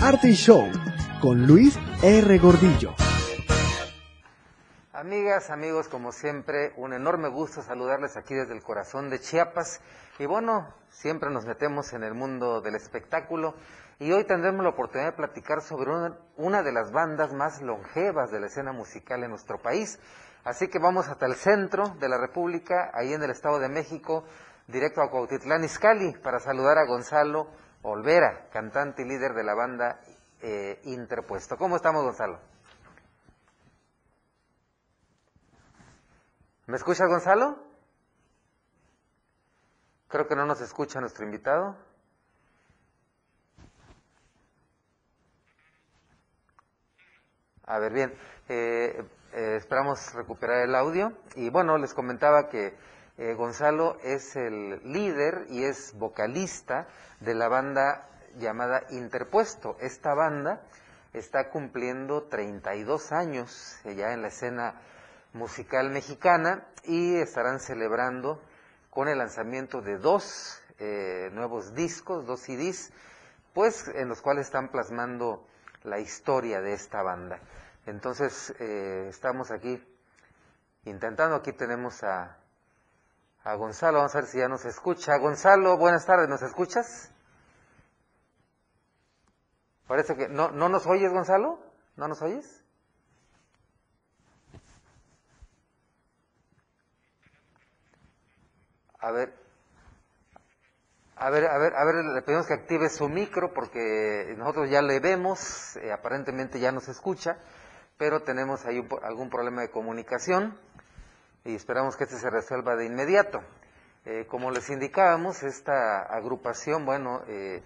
[SPEAKER 30] Arte y Show con Luis R. Gordillo.
[SPEAKER 31] Amigas, amigos, como siempre, un enorme gusto saludarles aquí desde el corazón de Chiapas. Y bueno, siempre nos metemos en el mundo del espectáculo y hoy tendremos la oportunidad de platicar sobre una, de las bandas más longevas de la escena musical en nuestro país. Así que vamos hasta el centro de la República, ahí en el Estado de México, directo a Cuautitlán Izcalli, para saludar a Gonzalo Olvera, cantante y líder de la banda eh, Interpuesto. ¿Cómo estamos, Gonzalo? ¿Me escucha Gonzalo? Creo que no nos escucha nuestro invitado. A ver, bien, eh, eh, esperamos recuperar el audio. Y bueno, les comentaba que eh, Gonzalo es el líder y es vocalista de la banda llamada Interpuesto. Esta banda está cumpliendo 32 años ya en la escena musical mexicana y estarán celebrando con el lanzamiento de dos eh, nuevos discos, dos CDs, pues en los cuales están plasmando la historia de esta banda. Entonces eh, estamos aquí intentando, aquí tenemos a, a Gonzalo, vamos a ver si ya nos escucha. Gonzalo, buenas tardes, ¿nos escuchas? Parece que no, ¿no nos oyes, Gonzalo? ¿No nos oyes? A ver, a ver, a ver, a ver, le pedimos que active su micro porque nosotros ya le vemos, eh, aparentemente ya nos escucha, pero tenemos ahí algún problema de comunicación y esperamos que este se resuelva de inmediato. Eh, como les indicábamos, esta agrupación, bueno, eh,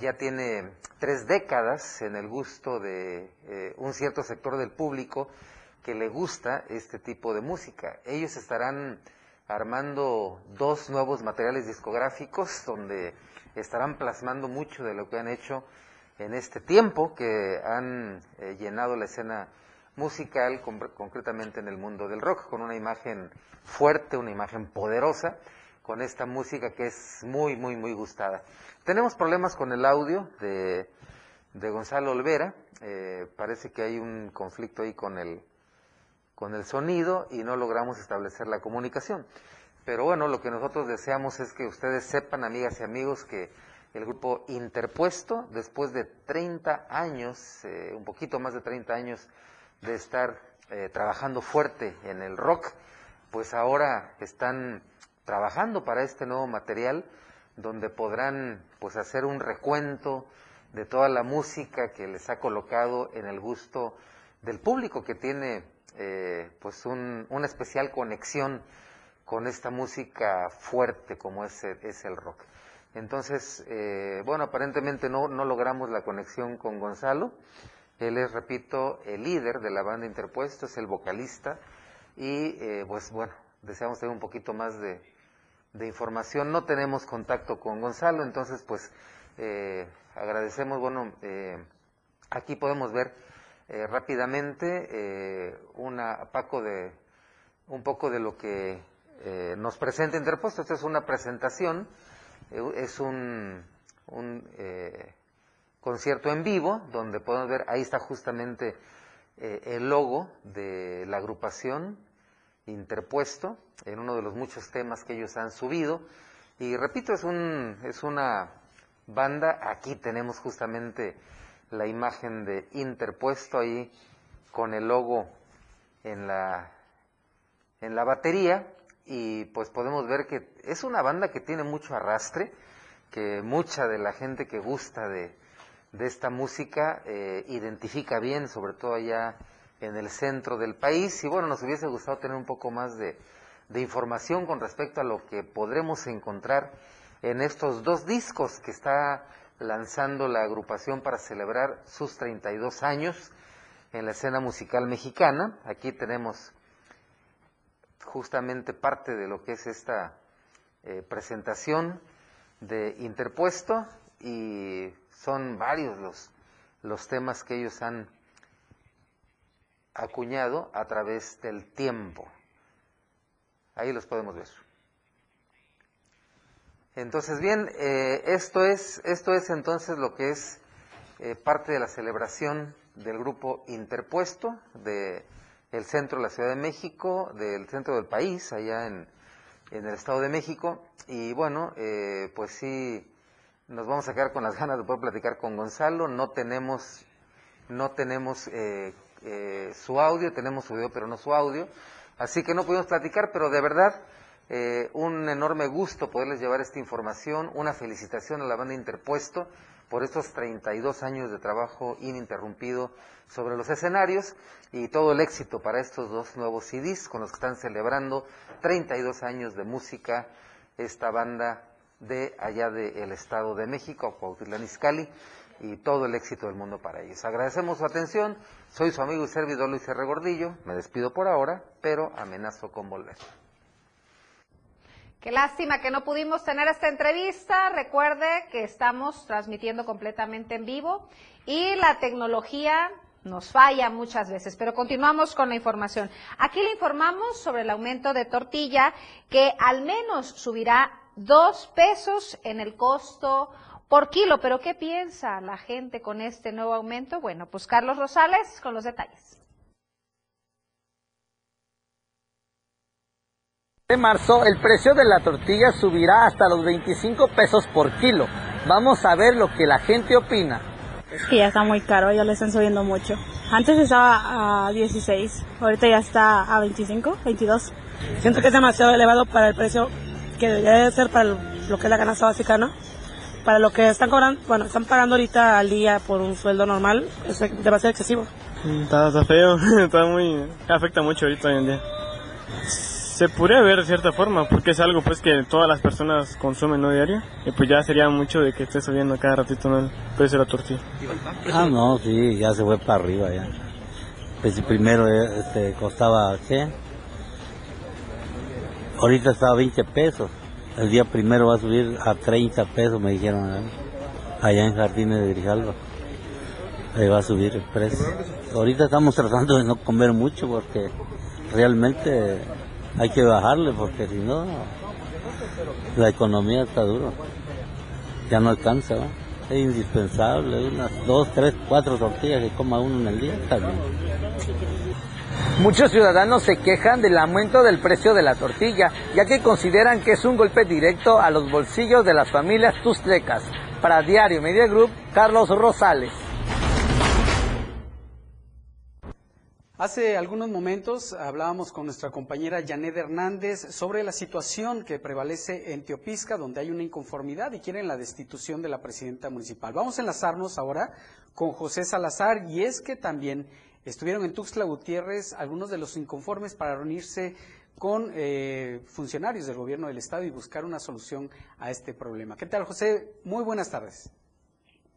[SPEAKER 31] ya tiene tres décadas en el gusto de eh, un cierto sector del público que le gusta este tipo de música. Ellos estarán armando dos nuevos materiales discográficos donde estarán plasmando mucho de lo que han hecho en este tiempo, que han llenado la escena musical, concretamente en el mundo del rock, con una imagen fuerte, una imagen poderosa, con esta música que es muy, muy, muy gustada. Tenemos problemas con el audio de, de Gonzalo Olvera, eh, parece que hay un conflicto ahí con el, con el sonido y no logramos establecer la comunicación. Pero bueno, lo que nosotros deseamos es que ustedes sepan, amigas y amigos, que el grupo Interpuesto, después de 30 años, eh, un poquito más de 30 años de estar eh, trabajando fuerte en el rock, pues ahora están trabajando para este nuevo material donde podrán pues hacer un recuento de toda la música que les ha colocado en el gusto del público que tiene eh, pues una especial conexión con esta música fuerte como es, es el rock. Entonces, eh, bueno, aparentemente no, no logramos la conexión con Gonzalo, él es, repito, el líder de la banda Interpuesto, es el vocalista y eh, pues bueno, deseamos tener un poquito más de, información. No tenemos contacto con Gonzalo, entonces pues eh, agradecemos, bueno, eh, aquí podemos ver rápidamente una, Paco, de un poco de lo que nos presenta Interpuesto. Esta es una presentación, es un, un concierto en vivo, donde podemos ver, ahí está justamente eh, el logo de la agrupación interpuesto en uno de los muchos temas que ellos han subido. Y repito, es, un, es una banda, aquí tenemos justamente la imagen de interpuesto ahí con el logo en la, en la batería y pues podemos ver que es una banda que tiene mucho arrastre, que mucha de la gente que gusta de, de esta música eh, identifica bien, sobre todo allá en el centro del país. Y bueno, nos hubiese gustado tener un poco más de, información con respecto a lo que podremos encontrar en estos dos discos que está lanzando la agrupación para celebrar sus 32 años en la escena musical mexicana. Aquí tenemos justamente parte de lo que es esta eh, presentación de Interpuesto y son varios los, los temas que ellos han acuñado a través del tiempo. Ahí los podemos ver. Entonces, bien, eh, esto, es, esto es entonces lo que es eh, parte de la celebración del grupo interpuesto del el centro de la Ciudad de México, del centro del país, allá en, en el Estado de México. Y bueno, eh, pues sí, nos vamos a quedar con las [LAUGHS] ganas de poder platicar con Gonzalo. No tenemos, no tenemos eh, eh, su audio, tenemos su video, pero no su audio. Así que no pudimos platicar, pero de verdad eh, un enorme gusto poderles llevar esta información. Una felicitación a la banda Interpuesto por estos 32 años de trabajo ininterrumpido sobre los escenarios y todo el éxito para estos dos nuevos CDs con los que están celebrando 32 años de música esta banda de allá del Estado de México, Cuautitlán Izcalli, y todo el éxito del mundo para ellos. Agradecemos su atención, soy su amigo y servidor Luis R. Gordillo, me despido por ahora, pero amenazo con volver.
[SPEAKER 3] Qué lástima que no pudimos tener esta entrevista. Recuerde que estamos transmitiendo completamente en vivo y la tecnología nos falla muchas veces, pero continuamos con la información. Aquí le informamos sobre el aumento de tortilla que al menos subirá dos pesos en el costo por kilo. Pero ¿qué piensa la gente con este nuevo aumento? Bueno, pues Carlos Rosales con los detalles.
[SPEAKER 32] De marzo el precio de la tortilla subirá hasta los 25 pesos por kilo. Vamos a ver lo que la gente opina.
[SPEAKER 33] Es que ya está muy caro, ya le están subiendo mucho. Antes estaba a 16, ahorita ya está a 25, 22. Siento que es demasiado elevado para el precio que debería ser para lo que es la canasta básica, ¿no? Para lo que están cobrando, bueno, están pagando ahorita al día por un sueldo normal, es, debe ser excesivo.
[SPEAKER 34] Está, está feo, [LAUGHS] está muy... afecta mucho ahorita hoy en día. Se podría ver de cierta forma, porque es algo pues que todas las personas consumen no diario, y pues ya sería mucho de que esté subiendo cada ratito ¿no? el precio de la tortilla.
[SPEAKER 32] Ah, no, sí, ya se fue para arriba ya. Pues si primero eh, este, costaba, ¿qué? Ahorita estaba 20 pesos. El día primero va a subir a 30 pesos, me dijeron ¿eh? allá en Jardines de Grijalva. Ahí va a subir el precio. Ahorita estamos tratando de no comer mucho porque realmente hay que bajarle porque si no la economía está dura. Ya no alcanza. Es indispensable, unas dos, tres, cuatro tortillas que coma uno en el día, bien.
[SPEAKER 35] Muchos ciudadanos se quejan del aumento del precio de la tortilla, ya que consideran que es un golpe directo a los bolsillos de las familias tustlecas. Para Diario Media Group, Carlos Rosales.
[SPEAKER 2] Hace algunos momentos hablábamos con nuestra compañera Janet Hernández sobre la situación que prevalece en Teopisca, donde hay una inconformidad y quieren la destitución de la presidenta municipal. Vamos a enlazarnos ahora con José Salazar y es que también estuvieron en Tuxtla Gutiérrez algunos de los inconformes para reunirse con eh, funcionarios del gobierno del estado y buscar una solución a este problema. ¿Qué tal, José? Muy buenas tardes.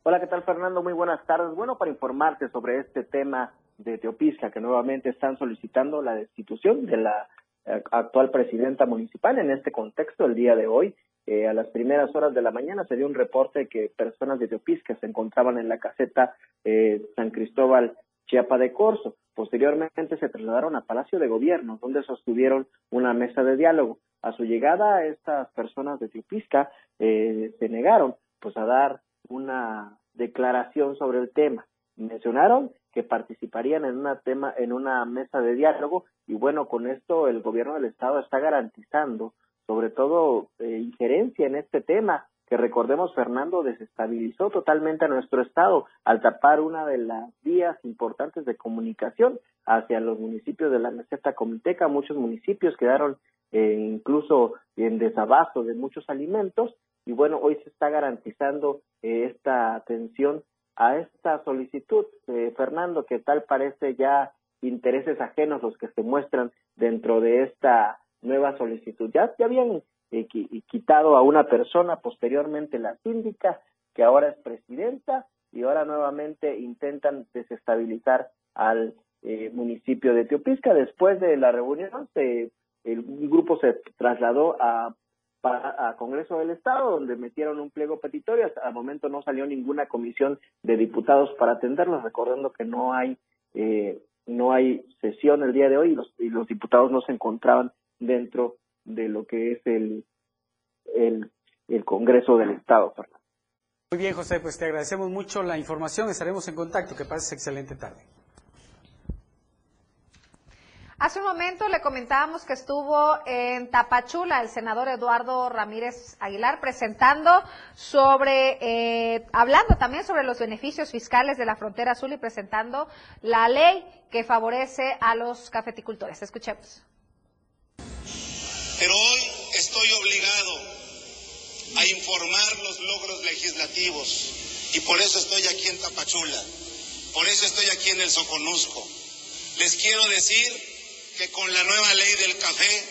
[SPEAKER 36] Hola, ¿qué tal, Fernando? Muy buenas tardes. Bueno, para informarte sobre este tema de Teopisca, que nuevamente están solicitando la destitución de la eh, actual presidenta municipal. En este contexto, el día de hoy, eh, a las primeras horas de la mañana, se dio un reporte que personas de Teopisca se encontraban en la caseta eh, San Cristóbal Chiapa de Corzo. Posteriormente se trasladaron a Palacio de Gobierno, donde sostuvieron una mesa de diálogo. A su llegada, estas personas de Teopisca se negaron pues a dar una declaración sobre el tema. Mencionaron que participarían en una tema en una mesa de diálogo. Y bueno con esto el gobierno del estado está garantizando sobre todo eh, injerencia en este tema que recordemos Fernando desestabilizó totalmente a nuestro estado al tapar una de las vías importantes de comunicación hacia los municipios de la meseta comiteca. Muchos municipios quedaron eh, incluso en desabasto de muchos alimentos. Y bueno hoy se está garantizando eh, esta atención a esta solicitud, eh, Fernando, que tal parece ya intereses ajenos los que se muestran dentro de esta nueva solicitud. Ya, ya habían eh, quitado a una persona, posteriormente la síndica, que ahora es presidenta, y ahora nuevamente intentan desestabilizar al eh, municipio de Teopisca. Después de la reunión, se, el, grupo se trasladó a para, a Congreso del Estado, donde metieron un pliego petitorio. Hasta el momento no salió ninguna comisión de diputados para atenderlos, recordando que no hay eh, no hay sesión el día de hoy y los, y los diputados no se encontraban dentro de lo que es el, el, el Congreso del Estado,
[SPEAKER 2] Muy bien, José, pues te agradecemos mucho la información. Estaremos en contacto. Que pases excelente tarde.
[SPEAKER 3] Hace un momento le comentábamos que estuvo en Tapachula el senador Eduardo Ramírez Aguilar presentando sobre, eh, hablando también sobre los beneficios fiscales de la frontera azul y presentando la ley que favorece a los cafeticultores. Escuchemos.
[SPEAKER 37] Pero hoy estoy obligado a informar los logros legislativos y por eso estoy aquí en Tapachula, por eso estoy aquí en el Soconusco. Les quiero decir que con la nueva ley del café,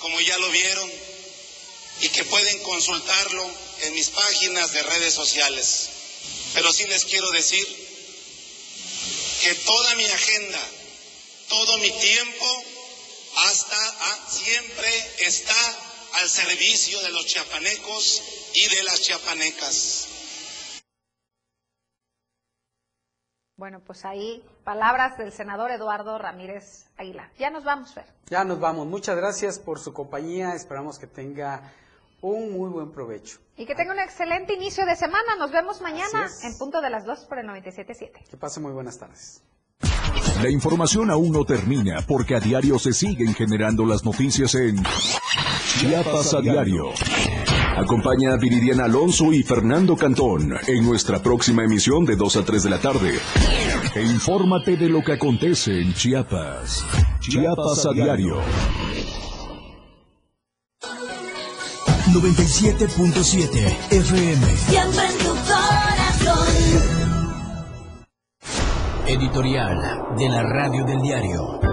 [SPEAKER 37] como ya lo vieron, y que pueden consultarlo en mis páginas de redes sociales. Pero sí les quiero decir que toda mi agenda, todo mi tiempo, hasta ah, siempre está al servicio de los chiapanecos y de las chiapanecas.
[SPEAKER 3] Bueno, pues ahí palabras del senador Eduardo Ramírez Aguilar. Ya nos vamos, Fer.
[SPEAKER 2] Ya nos vamos. Muchas gracias por su compañía. Esperamos que tenga un muy buen provecho.
[SPEAKER 3] Y que tenga un excelente inicio de semana. Nos vemos mañana en punto de las 2 por el 97.7.
[SPEAKER 2] Que pase muy buenas tardes.
[SPEAKER 17] La información aún no termina porque a diario se siguen generando las noticias en Chiapas a diario. Acompaña a Viridiana Alonso y Fernando Cantón en nuestra próxima emisión de 2 a 3 de la tarde. E infórmate de lo que acontece en Chiapas. Chiapas a diario.
[SPEAKER 18] 97.7 FM.
[SPEAKER 38] Siempre en tu corazón.
[SPEAKER 18] Editorial de la Radio del Diario.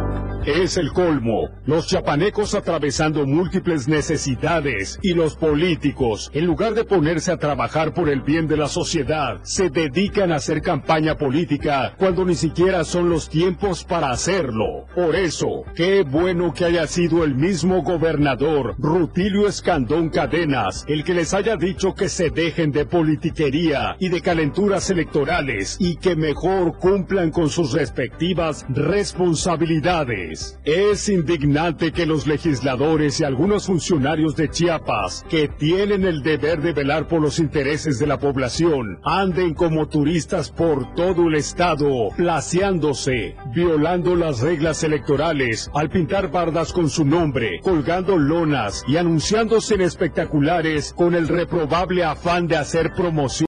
[SPEAKER 39] Es el colmo. Los chapanecos atravesando múltiples necesidades y los políticos, en lugar de ponerse a trabajar por el bien de la sociedad, se dedican a hacer campaña política cuando ni siquiera son los tiempos para hacerlo. Por eso, qué bueno que haya sido el mismo gobernador, Rutilio Escandón Cadenas, el que les haya dicho que se dejen de politiquería y de calenturas electorales y que mejor cumplan con sus respectivas responsabilidades. Es indignante que los legisladores y algunos funcionarios de Chiapas, que tienen el deber de velar por los intereses de la población, anden como turistas por todo el estado, placeándose, violando las reglas electorales, al pintar bardas con su nombre, colgando lonas y anunciándose en espectaculares con el reprobable afán de hacer promoción